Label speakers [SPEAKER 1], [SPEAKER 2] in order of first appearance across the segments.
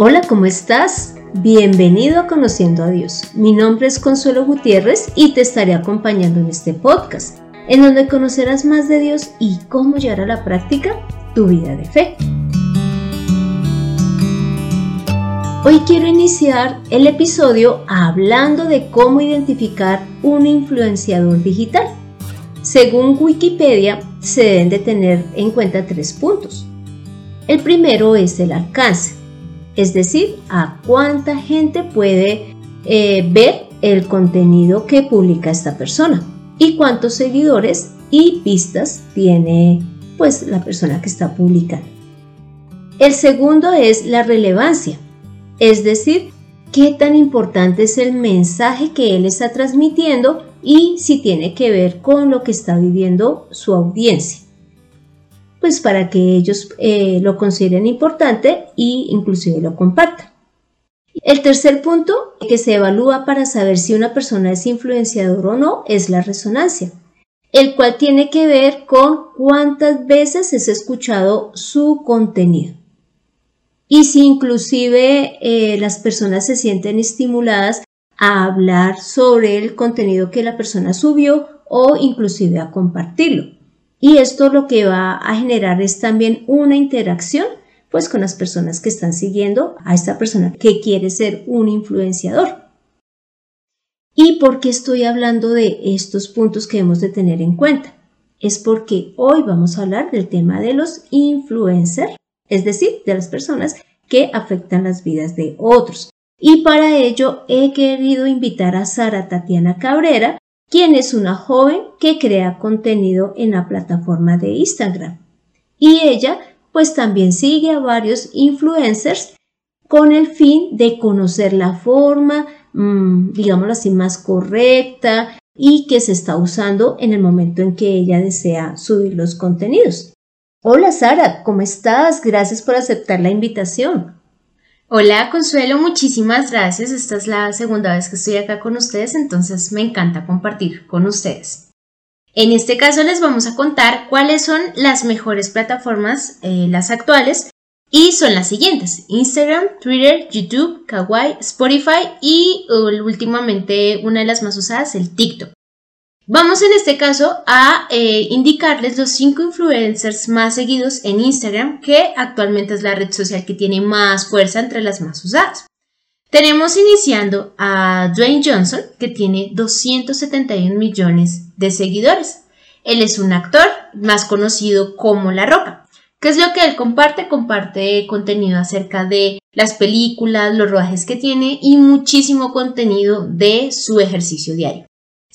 [SPEAKER 1] Hola, ¿cómo estás? Bienvenido a Conociendo a Dios. Mi nombre es Consuelo Gutiérrez y te estaré acompañando en este podcast, en donde conocerás más de Dios y cómo llevar a la práctica tu vida de fe. Hoy quiero iniciar el episodio hablando de cómo identificar un influenciador digital. Según Wikipedia, se deben de tener en cuenta tres puntos. El primero es el alcance, es decir, a cuánta gente puede eh, ver el contenido que publica esta persona y cuántos seguidores y vistas tiene pues la persona que está publicando. El segundo es la relevancia, es decir, qué tan importante es el mensaje que él está transmitiendo y si tiene que ver con lo que está viviendo su audiencia. Pues para que ellos eh, lo consideren importante e inclusive lo compartan. El tercer punto que se evalúa para saber si una persona es influenciador o no es la resonancia, el cual tiene que ver con cuántas veces es escuchado su contenido y si inclusive eh, las personas se sienten estimuladas a hablar sobre el contenido que la persona subió o inclusive a compartirlo. Y esto lo que va a generar es también una interacción pues con las personas que están siguiendo a esta persona que quiere ser un influenciador. ¿Y por qué estoy hablando de estos puntos que hemos de tener en cuenta? Es porque hoy vamos a hablar del tema de los influencers es decir, de las personas que afectan las vidas de otros. Y para ello he querido invitar a Sara Tatiana Cabrera, quien es una joven que crea contenido en la plataforma de Instagram. Y ella pues también sigue a varios influencers con el fin de conocer la forma, mm, digámoslo así, más correcta y que se está usando en el momento en que ella desea subir los contenidos. Hola Sara, ¿cómo estás? Gracias por aceptar la invitación.
[SPEAKER 2] Hola Consuelo, muchísimas gracias. Esta es la segunda vez que estoy acá con ustedes, entonces me encanta compartir con ustedes. En este caso les vamos a contar cuáles son las mejores plataformas, eh, las actuales, y son las siguientes, Instagram, Twitter, YouTube, Kawaii, Spotify y últimamente una de las más usadas, el TikTok. Vamos en este caso a eh, indicarles los cinco influencers más seguidos en Instagram, que actualmente es la red social que tiene más fuerza entre las más usadas. Tenemos iniciando a Dwayne Johnson, que tiene 271 millones de seguidores. Él es un actor más conocido como La Roca. ¿Qué es lo que él comparte? Comparte contenido acerca de las películas, los rodajes que tiene y muchísimo contenido de su ejercicio diario.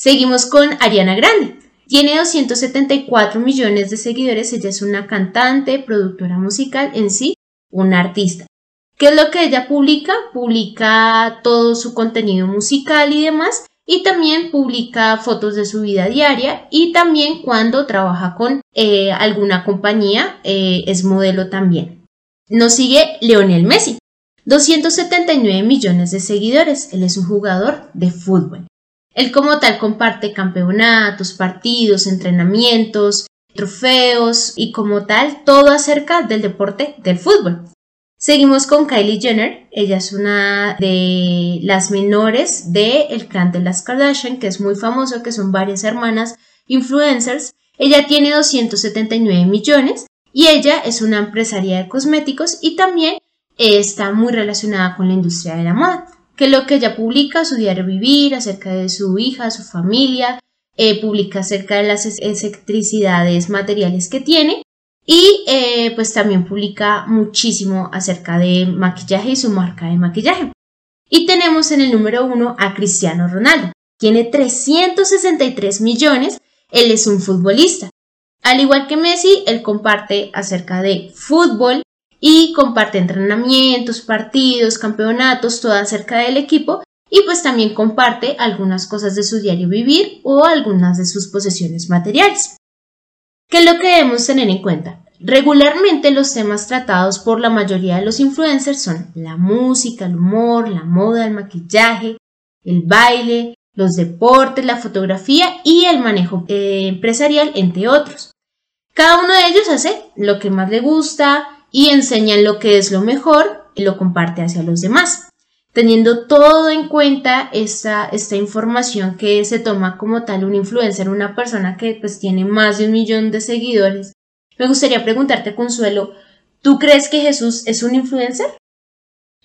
[SPEAKER 2] Seguimos con Ariana Grande. Tiene 274 millones de seguidores. Ella es una cantante, productora musical, en sí, una artista. ¿Qué es lo que ella publica? Publica todo su contenido musical y demás. Y también publica fotos de su vida diaria y también cuando trabaja con eh, alguna compañía eh, es modelo también. Nos sigue Leonel Messi. 279 millones de seguidores. Él es un jugador de fútbol. Él como tal comparte campeonatos, partidos, entrenamientos, trofeos y como tal todo acerca del deporte del fútbol. Seguimos con Kylie Jenner, ella es una de las menores del el clan de las Kardashian, que es muy famoso, que son varias hermanas influencers. Ella tiene 279 millones y ella es una empresaria de cosméticos y también está muy relacionada con la industria de la moda que lo que ella publica, su diario vivir, acerca de su hija, su familia, eh, publica acerca de las excentricidades materiales que tiene y eh, pues también publica muchísimo acerca de maquillaje y su marca de maquillaje. Y tenemos en el número uno a Cristiano Ronaldo. Tiene 363 millones, él es un futbolista. Al igual que Messi, él comparte acerca de fútbol, y comparte entrenamientos, partidos, campeonatos, todo acerca del equipo y pues también comparte algunas cosas de su diario vivir o algunas de sus posesiones materiales. ¿Qué es lo que debemos tener en cuenta? Regularmente los temas tratados por la mayoría de los influencers son la música, el humor, la moda, el maquillaje, el baile, los deportes, la fotografía y el manejo eh, empresarial, entre otros. Cada uno de ellos hace lo que más le gusta, y enseñan lo que es lo mejor y lo comparte hacia los demás. Teniendo todo en cuenta esta, esta información que se toma como tal un influencer, una persona que pues tiene más de un millón de seguidores, me gustaría preguntarte, Consuelo, ¿tú crees que Jesús es un influencer?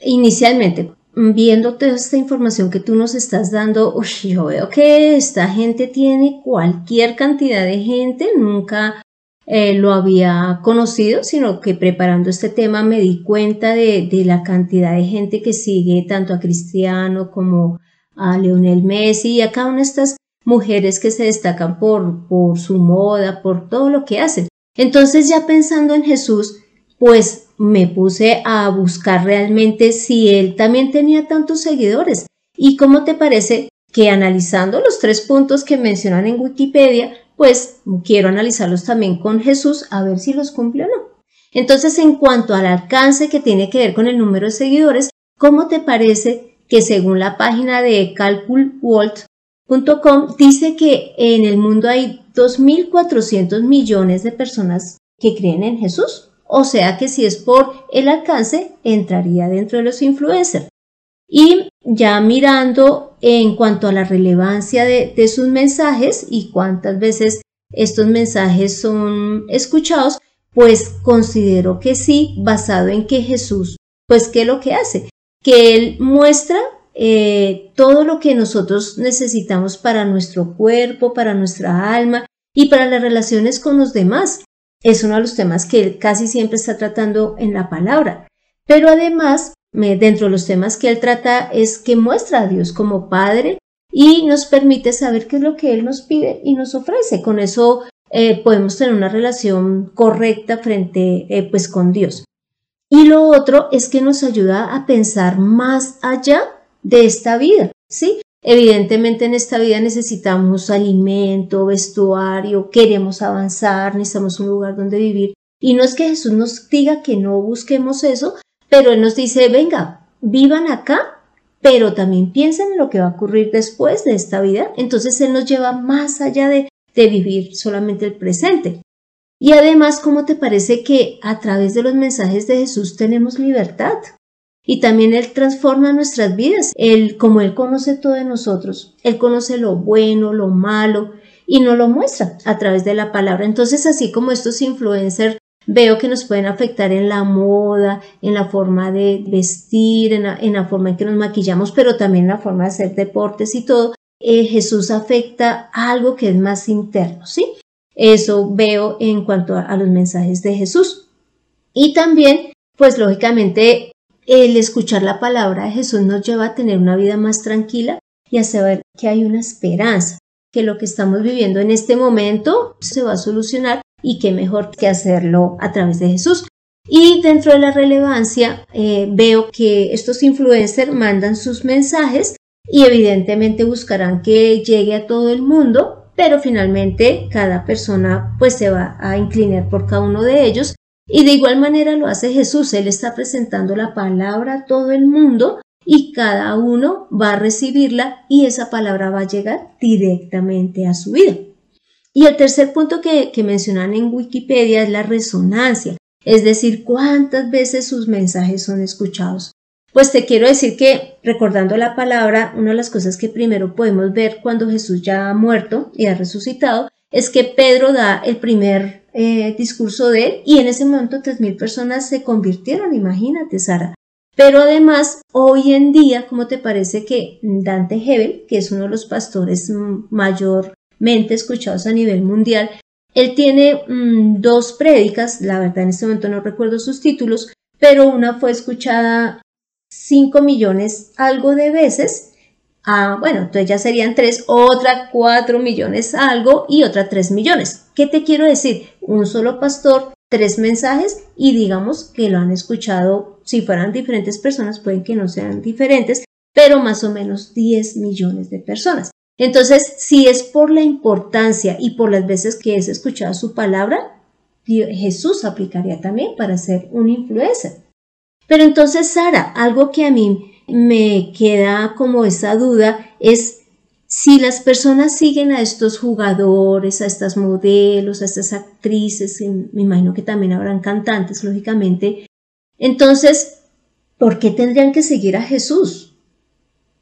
[SPEAKER 1] Inicialmente, viendo toda esta información que tú nos estás dando, yo veo que esta gente tiene cualquier cantidad de gente, nunca eh, lo había conocido, sino que preparando este tema me di cuenta de, la cantidad de gente que sigue tanto a Cristiano como a Leonel Messi y a cada una de estas mujeres que se destacan por, por su moda, por todo lo que hacen. Entonces ya pensando en Jesús, pues me puse a buscar realmente si él también tenía tantos seguidores. ¿Y cómo te parece que analizando los tres puntos que mencionan en Wikipedia, pues quiero analizarlos también con Jesús a ver si los cumple o no? Entonces, en cuanto al alcance que tiene que ver con el número de seguidores, ¿cómo te parece que según la página de calculwalt.com dice que en el mundo hay 2.400 millones de personas que creen en Jesús? O sea que si es por el alcance, entraría dentro de los influencers. Y ya mirando en cuanto a la relevancia de, sus mensajes y cuántas veces estos mensajes son escuchados, pues considero que sí, basado en que Jesús, pues ¿qué es lo que hace? Que Él muestra eh, todo lo que nosotros necesitamos para nuestro cuerpo, para nuestra alma y para las relaciones con los demás es uno de los temas que él casi siempre está tratando en la palabra. Pero además, dentro de los temas que él trata es que muestra a Dios como Padre y nos permite saber qué es lo que Él nos pide y nos ofrece. Con eso eh, podemos tener una relación correcta frente eh, pues con Dios. Y lo otro es que nos ayuda a pensar más allá de esta vida, ¿sí? Evidentemente en esta vida necesitamos alimento, vestuario, queremos avanzar, necesitamos un lugar donde vivir. Y no es que Jesús nos diga que no busquemos eso, pero Él nos dice, venga, vivan acá, pero también piensen en lo que va a ocurrir después de esta vida. Entonces Él nos lleva más allá de, de vivir solamente el presente. Y además, ¿cómo te parece que a través de los mensajes de Jesús tenemos libertad? y también Él transforma nuestras vidas. Él, como Él conoce todo de nosotros, Él conoce lo bueno, lo malo y nos lo muestra a través de la palabra. Entonces, así como estos influencers veo que nos pueden afectar en la moda, en la forma de vestir, en la, forma en que nos maquillamos, pero también en la forma de hacer deportes y todo, eh, Jesús afecta algo que es más interno, ¿sí? Eso veo en cuanto a los mensajes de Jesús. Y también, pues lógicamente, el escuchar la palabra de Jesús nos lleva a tener una vida más tranquila y a saber que hay una esperanza, que lo que estamos viviendo en este momento se va a solucionar y qué mejor que hacerlo a través de Jesús. Y dentro de la relevancia eh, veo que estos influencers mandan sus mensajes y evidentemente buscarán que llegue a todo el mundo, pero finalmente cada persona pues se va a inclinar por cada uno de ellos y de igual manera lo hace Jesús, Él está presentando la palabra a todo el mundo y cada uno va a recibirla y esa palabra va a llegar directamente a su vida. Y el tercer punto que, mencionan en Wikipedia es la resonancia, es decir, cuántas veces sus mensajes son escuchados. Pues te quiero decir que, recordando la palabra, una de las cosas que primero podemos ver cuando Jesús ya ha muerto y ha resucitado es que Pedro da el primer eh, discurso de él y en ese momento 3.000 personas se convirtieron, imagínate Sara. Pero además, hoy en día, ¿cómo te parece que Dante Hebel, que es uno de los pastores mayormente escuchados a nivel mundial, él tiene mm, dos prédicas, la verdad en este momento no recuerdo sus títulos, pero una fue escuchada 5 millones algo de veces Ah, bueno, entonces ya serían tres, otra cuatro millones algo y otra tres millones. ¿Qué te quiero decir? Un solo pastor, tres mensajes y digamos que lo han escuchado, si fueran diferentes personas, pueden que no sean diferentes, pero más o menos 10 millones de personas. Entonces, si es por la importancia y por las veces que es escuchado su palabra, Jesús aplicaría también para ser un influencer. Pero entonces, Sara, algo que a mí me queda como esa duda es si las personas siguen a estos jugadores, a estas modelos, a estas actrices, me imagino que también habrán cantantes, lógicamente, entonces, ¿por qué tendrían que seguir a Jesús?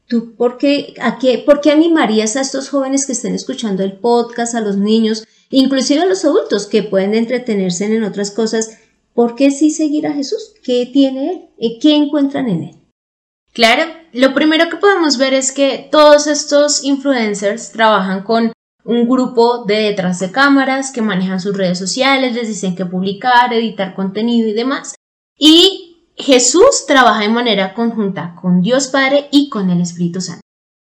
[SPEAKER 1] ¿Tú por qué, a qué, por qué animarías a estos jóvenes que estén escuchando el podcast, a los niños, inclusive a los adultos que pueden entretenerse en otras cosas? ¿Por qué sí seguir a Jesús? ¿Qué tiene Él? ¿Qué encuentran en Él?
[SPEAKER 2] Claro, lo primero que podemos ver es que todos estos influencers trabajan con un grupo de detrás de cámaras que manejan sus redes sociales, les dicen que publicar, editar contenido y demás. Y Jesús trabaja de manera conjunta con Dios Padre y con el Espíritu Santo.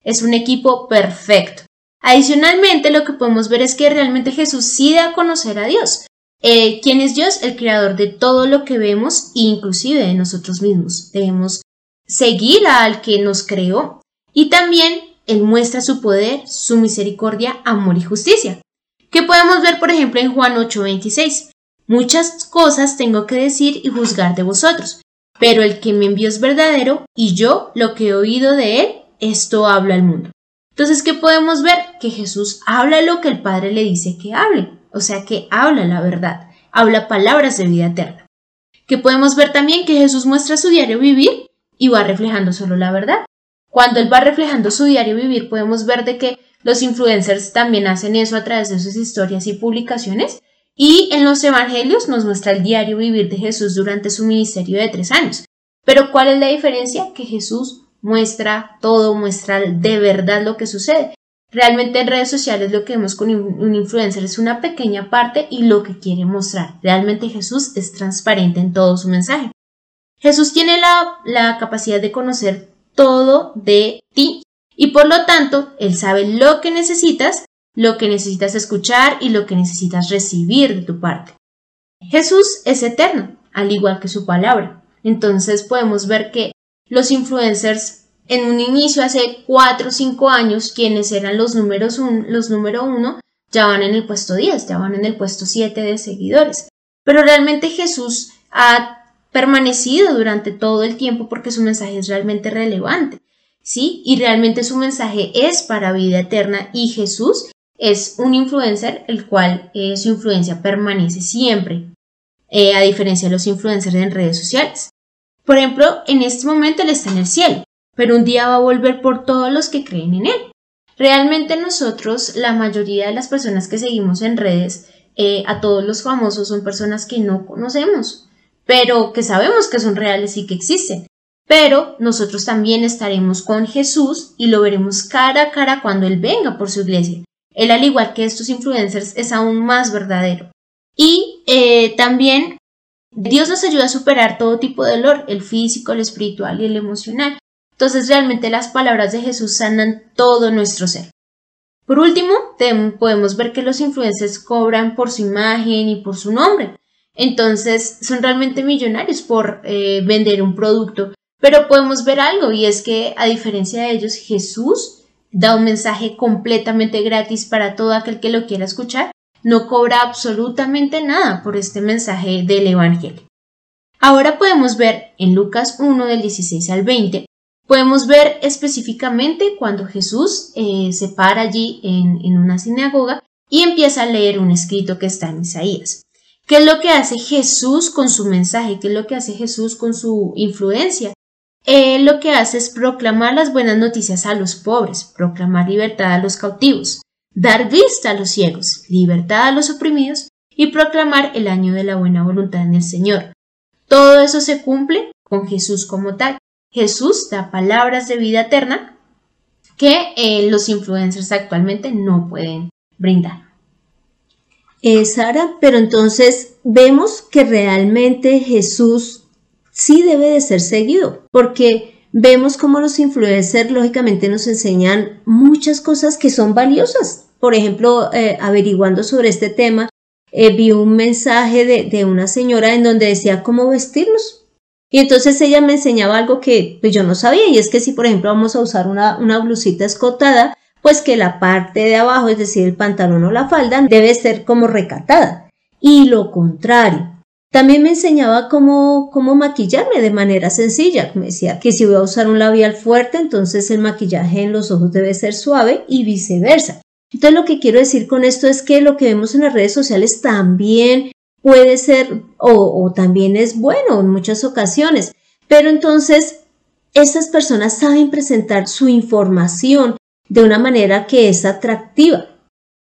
[SPEAKER 2] Es un equipo perfecto. Adicionalmente, lo que podemos ver es que realmente Jesús sí da a conocer a Dios. Eh, ¿Quién es Dios? El creador de todo lo que vemos, inclusive de nosotros mismos. Debemos seguir al que nos creó y también Él muestra su poder, su misericordia, amor y justicia. ¿Qué podemos ver, por ejemplo, en Juan 8:26? Muchas cosas tengo que decir y juzgar de vosotros, pero el que me envió es verdadero y yo lo que he oído de Él, esto habla al mundo. Entonces, ¿qué podemos ver? Que Jesús habla lo que el Padre le dice que hable, o sea que habla la verdad, habla palabras de vida eterna. ¿Qué podemos ver también que Jesús muestra su diario vivir y va reflejando solo la verdad. Cuando él va reflejando su diario vivir, podemos ver de que los influencers también hacen eso a través de sus historias y publicaciones. Y en los evangelios nos muestra el diario vivir de Jesús durante su ministerio de tres años. Pero ¿cuál es la diferencia? Que Jesús muestra todo, muestra de verdad lo que sucede. Realmente en redes sociales lo que vemos con un influencer es una pequeña parte y lo que quiere mostrar. Realmente Jesús es transparente en todo su mensaje. Jesús tiene la, capacidad de conocer todo de ti y por lo tanto Él sabe lo que necesitas, lo que necesitas escuchar y lo que necesitas recibir de tu parte. Jesús es eterno, al igual que su palabra. Entonces podemos ver que los influencers en un inicio hace 4 o 5 años, quienes eran los números los número uno, ya van en el puesto 10, ya van en el puesto 7 de seguidores. Pero realmente Jesús ha permanecido durante todo el tiempo porque su mensaje es realmente relevante, ¿sí? Y realmente su mensaje es para vida eterna y Jesús es un influencer el cual eh, su influencia permanece siempre, eh, a diferencia de los influencers en redes sociales. Por ejemplo, en este momento él está en el cielo, pero un día va a volver por todos los que creen en él. Realmente nosotros, la mayoría de las personas que seguimos en redes, eh, a todos los famosos son personas que no conocemos, pero que sabemos que son reales y que existen. Pero nosotros también estaremos con Jesús y lo veremos cara a cara cuando Él venga por su iglesia. Él, al igual que estos influencers, es aún más verdadero. Y eh, también Dios nos ayuda a superar todo tipo de dolor, el físico, el espiritual y el emocional. Entonces realmente las palabras de Jesús sanan todo nuestro ser. Por último, podemos ver que los influencers cobran por su imagen y por su nombre. Entonces son realmente millonarios por eh, vender un producto. Pero podemos ver algo y es que a diferencia de ellos, Jesús da un mensaje completamente gratis para todo aquel que lo quiera escuchar. No cobra absolutamente nada por este mensaje del Evangelio. Ahora podemos ver en Lucas 1 del 16 al 20, podemos ver específicamente cuando Jesús eh, se para allí en, en una sinagoga y empieza a leer un escrito que está en Isaías. ¿Qué es lo que hace Jesús con su mensaje? ¿Qué es lo que hace Jesús con su influencia? Él lo que hace es proclamar las buenas noticias a los pobres, proclamar libertad a los cautivos, dar vista a los ciegos, libertad a los oprimidos y proclamar el año de la buena voluntad en el Señor. Todo eso se cumple con Jesús como tal. Jesús da palabras de vida eterna que eh, los influencers actualmente no pueden brindar.
[SPEAKER 1] Eh, Sara, pero entonces vemos que realmente Jesús sí debe de ser seguido, porque vemos como los influencers lógicamente nos enseñan muchas cosas que son valiosas. Por ejemplo, eh, averiguando sobre este tema, eh, vi un mensaje de, una señora en donde decía cómo vestirnos. Y entonces ella me enseñaba algo que pues, yo no sabía, y es que si por ejemplo vamos a usar una blusita escotada, pues que la parte de abajo, es decir, el pantalón o la falda, debe ser como recatada. Y lo contrario. También me enseñaba cómo, cómo maquillarme de manera sencilla. Me decía que si voy a usar un labial fuerte, entonces el maquillaje en los ojos debe ser suave y viceversa. Entonces lo que quiero decir con esto es que lo que vemos en las redes sociales también puede ser o, o también es bueno en muchas ocasiones. Pero entonces, estas personas saben presentar su información de una manera que es atractiva.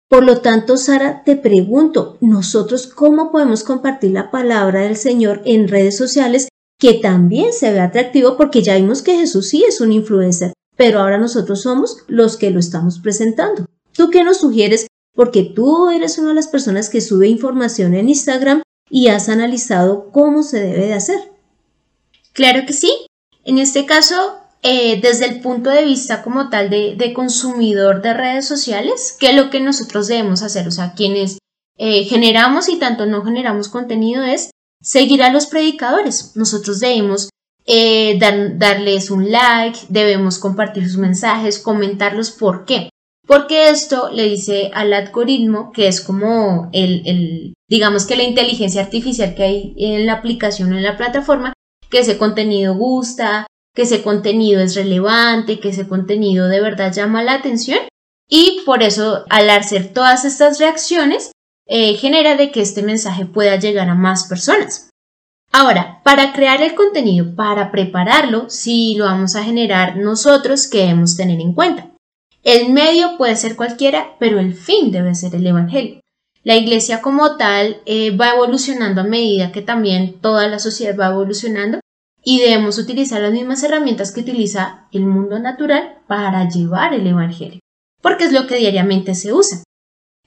[SPEAKER 1] Por lo tanto, Sara, te pregunto, nosotros cómo podemos compartir la palabra del Señor en redes sociales que también se ve atractivo porque ya vimos que Jesús sí es un influencer, pero ahora nosotros somos los que lo estamos presentando. ¿Tú qué nos sugieres? Porque tú eres una de las personas que sube información en Instagram y has analizado cómo se debe de hacer.
[SPEAKER 2] Claro que sí. En este caso, eh, desde el punto de vista como tal de, consumidor de redes sociales, ¿qué es lo que nosotros debemos hacer? O sea, quienes eh, generamos y tanto no generamos contenido es seguir a los predicadores. Nosotros debemos eh, darles un like, debemos compartir sus mensajes, comentarlos. ¿Por qué? Porque esto le dice al algoritmo, que es como el, el, digamos que la inteligencia artificial que hay en la aplicación o en la plataforma, que ese contenido gusta, que ese contenido es relevante, que ese contenido de verdad llama la atención y por eso al hacer todas estas reacciones eh, genera de que este mensaje pueda llegar a más personas. Ahora, para crear el contenido, para prepararlo, si lo vamos a generar nosotros, ¿qué debemos tener en cuenta? El medio puede ser cualquiera, pero el fin debe ser el Evangelio. La iglesia como tal eh, va evolucionando a medida que también toda la sociedad va evolucionando y debemos utilizar las mismas herramientas que utiliza el mundo natural para llevar el Evangelio, porque es lo que diariamente se usa.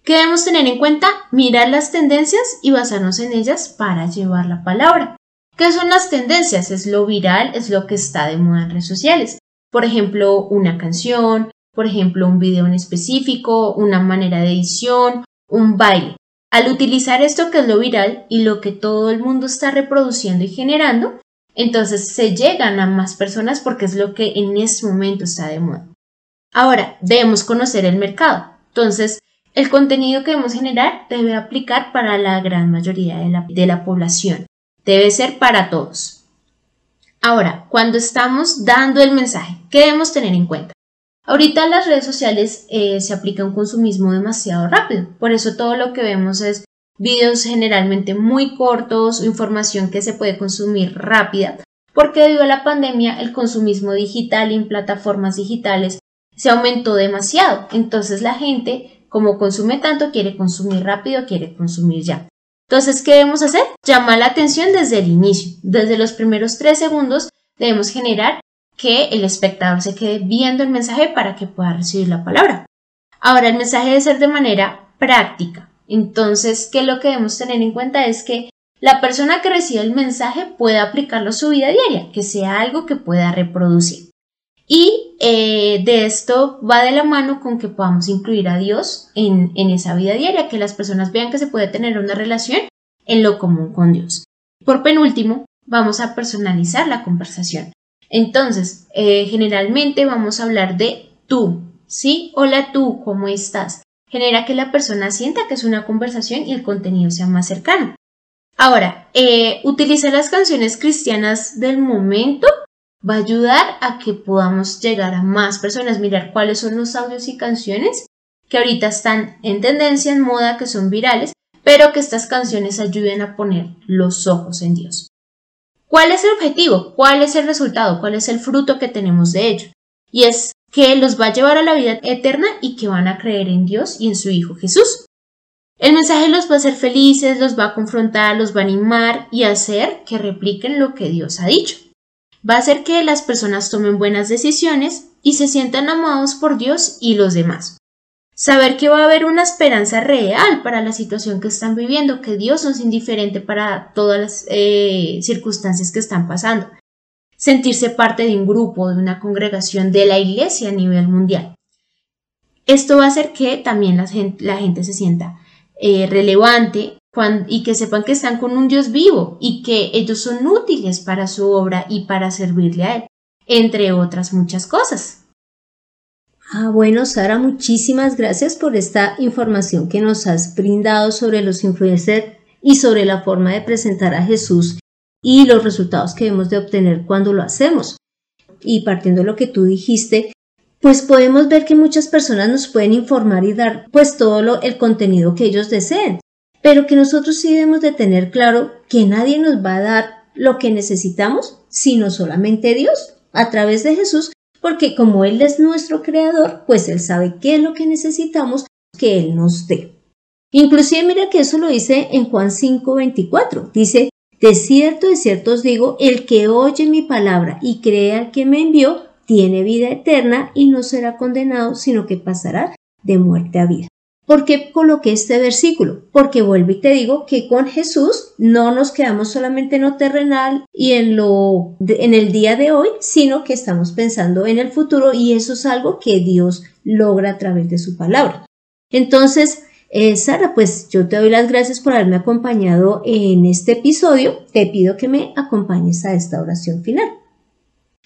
[SPEAKER 2] ¿Qué debemos tener en cuenta? Mirar las tendencias y basarnos en ellas para llevar la palabra. ¿Qué son las tendencias? Es lo viral, es lo que está de moda en redes sociales. Por ejemplo, una canción, por ejemplo, un video en específico, una manera de edición, un baile. Al utilizar esto que es lo viral y lo que todo el mundo está reproduciendo y generando, entonces se llegan a más personas porque es lo que en ese momento está de moda. Ahora, debemos conocer el mercado. Entonces, el contenido que debemos generar debe aplicar para la gran mayoría de la, de la población. Debe ser para todos. Ahora, cuando estamos dando el mensaje, ¿qué debemos tener en cuenta? Ahorita las redes sociales eh, se aplica un consumismo demasiado rápido, por eso todo lo que vemos es videos generalmente muy cortos información que se puede consumir rápida, porque debido a la pandemia el consumismo digital en plataformas digitales se aumentó demasiado. Entonces la gente, como consume tanto, quiere consumir rápido, quiere consumir ya. Entonces, ¿qué debemos hacer? Llamar la atención desde el inicio. Desde los primeros tres segundos debemos generar que el espectador se quede viendo el mensaje para que pueda recibir la palabra. Ahora, el mensaje debe ser de manera práctica. Entonces, ¿qué es lo que debemos tener en cuenta? Es que la persona que recibe el mensaje pueda aplicarlo a su vida diaria, que sea algo que pueda reproducir. Y eh, de esto va de la mano con que podamos incluir a Dios en, esa vida diaria, que las personas vean que se puede tener una relación en lo común con Dios. Por penúltimo, vamos a personalizar la conversación. Entonces, eh, generalmente vamos a hablar de tú, ¿sí? Hola tú, ¿cómo estás? Genera que la persona sienta que es una conversación y el contenido sea más cercano. Ahora, eh, utilizar las canciones cristianas del momento va a ayudar a que podamos llegar a más personas, mirar cuáles son los audios y canciones que ahorita están en tendencia, en moda, que son virales, pero que estas canciones ayuden a poner los ojos en Dios. ¿Cuál es el objetivo? ¿Cuál es el resultado? ¿Cuál es el fruto que tenemos de ello? Y es que los va a llevar a la vida eterna y que van a creer en Dios y en su Hijo Jesús. El mensaje los va a hacer felices, los va a confrontar, los va a animar y hacer que repliquen lo que Dios ha dicho. Va a hacer que las personas tomen buenas decisiones y se sientan amados por Dios y los demás. Saber que va a haber una esperanza real para la situación que están viviendo, que Dios no es indiferente para todas las eh, circunstancias que están pasando sentirse parte de un grupo, de una congregación de la iglesia a nivel mundial. Esto va a hacer que también la gente, se sienta eh, relevante y que sepan que están con un Dios vivo y que ellos son útiles para su obra y para servirle a Él, entre otras muchas cosas.
[SPEAKER 1] Ah, bueno, Sara, muchísimas gracias por esta información que nos has brindado sobre los influencers y sobre la forma de presentar a Jesús y los resultados que debemos de obtener cuando lo hacemos. Y partiendo de lo que tú dijiste, pues podemos ver que muchas personas nos pueden informar y dar pues todo lo, el contenido que ellos deseen, pero que nosotros sí debemos de tener claro que nadie nos va a dar lo que necesitamos, sino solamente Dios, a través de Jesús, porque como Él es nuestro creador, pues Él sabe qué es lo que necesitamos que Él nos dé. Inclusive mira que eso lo dice en Juan 5:24. Dice, de cierto, de cierto os digo, el que oye mi palabra y crea que me envió, tiene vida eterna y no será condenado, sino que pasará de muerte a vida. ¿Por qué coloqué este versículo? Porque vuelvo y te digo que con Jesús no nos quedamos solamente en lo terrenal y en lo en el día de hoy, sino que estamos pensando en el futuro y eso es algo que Dios logra a través de su palabra. Entonces, eh, Sara, pues yo te doy las gracias por haberme acompañado en este episodio. Te pido que me acompañes a esta oración final.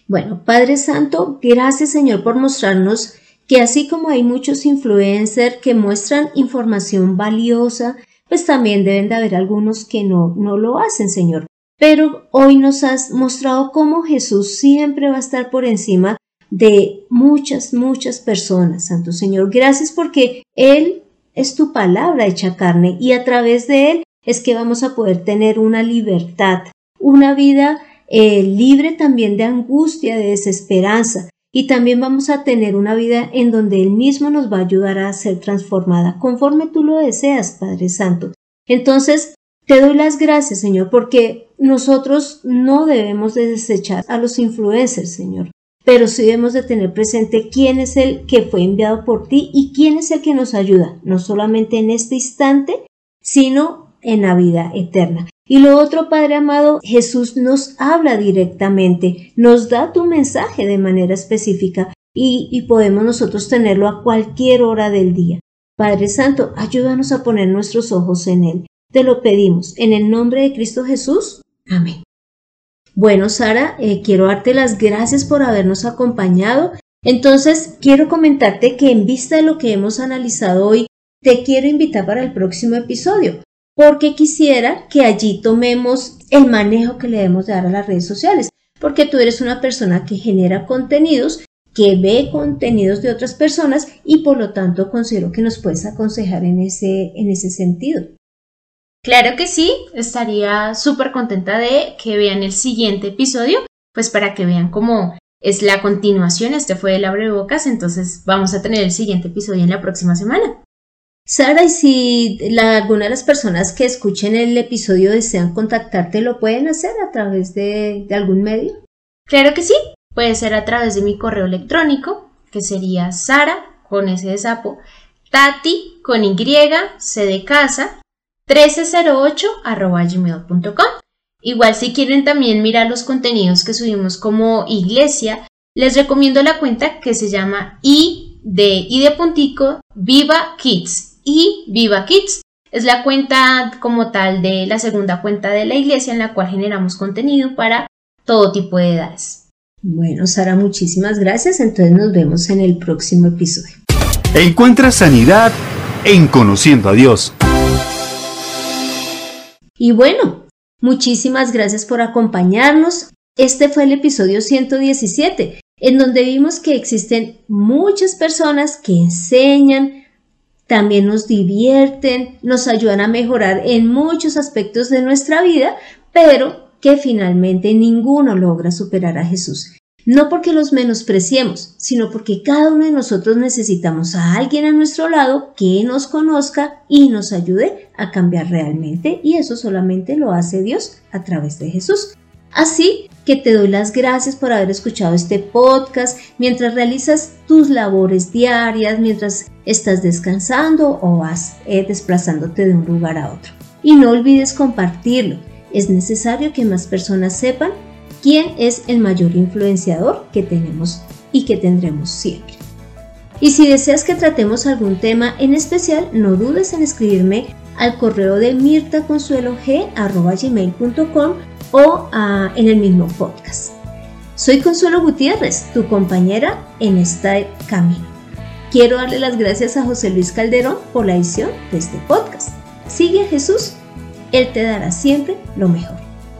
[SPEAKER 1] Bueno, Padre Santo, gracias Señor por mostrarnos que así como hay muchos influencers que muestran información valiosa, pues también deben de haber algunos que no, no lo hacen, Señor. Pero hoy nos has mostrado cómo Jesús siempre va a estar por encima de muchas, muchas personas, Santo Señor. Gracias porque Él es tu palabra hecha carne y a través de Él es que vamos a poder tener una libertad, una vida eh, libre también de angustia, de desesperanza. Y también vamos a tener una vida en donde Él mismo nos va a ayudar a ser transformada conforme tú lo deseas, Padre Santo. Entonces, te doy las gracias, Señor, porque nosotros no debemos de desechar a los influencers, Señor pero sí debemos de tener presente quién es el que fue enviado por ti y quién es el que nos ayuda, no solamente en este instante, sino en la vida eterna. Y lo otro, Padre amado, Jesús nos habla directamente, nos da tu mensaje de manera específica y, y podemos nosotros tenerlo a cualquier hora del día. Padre Santo, ayúdanos a poner nuestros ojos en Él. Te lo pedimos en el nombre de Cristo Jesús. Amén. Bueno, Sara, eh, quiero darte las gracias por habernos acompañado. Entonces, quiero comentarte que en vista de lo que hemos analizado hoy, te quiero invitar para el próximo episodio, porque quisiera que allí tomemos el manejo que le debemos dar a las redes sociales, porque tú eres una persona que genera contenidos, que ve contenidos de otras personas y por lo tanto considero que nos puedes aconsejar en ese, en ese sentido.
[SPEAKER 2] Claro que sí, estaría súper contenta de que vean el siguiente episodio, pues para que vean cómo es la continuación. Este fue el abrebocas, entonces vamos a tener el siguiente episodio en la próxima semana.
[SPEAKER 1] Sara, y si alguna de las personas que escuchen el episodio desean contactarte, ¿lo pueden hacer a través de, de algún medio?
[SPEAKER 2] Claro que sí, puede ser a través de mi correo electrónico, que sería Sara, con ese de sapo, Tati, con Y, C de casa, 1308.gmail.com. Igual si quieren también mirar los contenidos que subimos como iglesia, les recomiendo la cuenta que se llama I de I de puntico Viva Kids. Y Viva Kids es la cuenta como tal de la segunda cuenta de la iglesia en la cual generamos contenido para todo tipo de edades.
[SPEAKER 1] Bueno, Sara, muchísimas gracias. Entonces nos vemos en el próximo episodio.
[SPEAKER 3] Encuentra sanidad en Conociendo a Dios.
[SPEAKER 1] Y bueno, muchísimas gracias por acompañarnos. Este fue el episodio 117, en donde vimos que existen muchas personas que enseñan, también nos divierten, nos ayudan a mejorar en muchos aspectos de nuestra vida, pero que finalmente ninguno logra superar a Jesús. No porque los menospreciemos, sino porque cada uno de nosotros necesitamos a alguien a nuestro lado que nos conozca y nos ayude a cambiar realmente y eso solamente lo hace Dios a través de Jesús. Así que te doy las gracias por haber escuchado este podcast mientras realizas tus labores diarias, mientras estás descansando o vas eh, desplazándote de un lugar a otro. Y no olvides compartirlo. Es necesario que más personas sepan quién es el mayor influenciador que tenemos y que tendremos siempre. Y si deseas que tratemos algún tema en especial, no dudes en escribirme al correo de mirtaconsuelog.com o ah, en el mismo podcast. Soy Consuelo Gutiérrez, tu compañera en este camino. Quiero darle las gracias a José Luis Calderón por la edición de este podcast. Sigue a Jesús, Él te dará siempre lo mejor.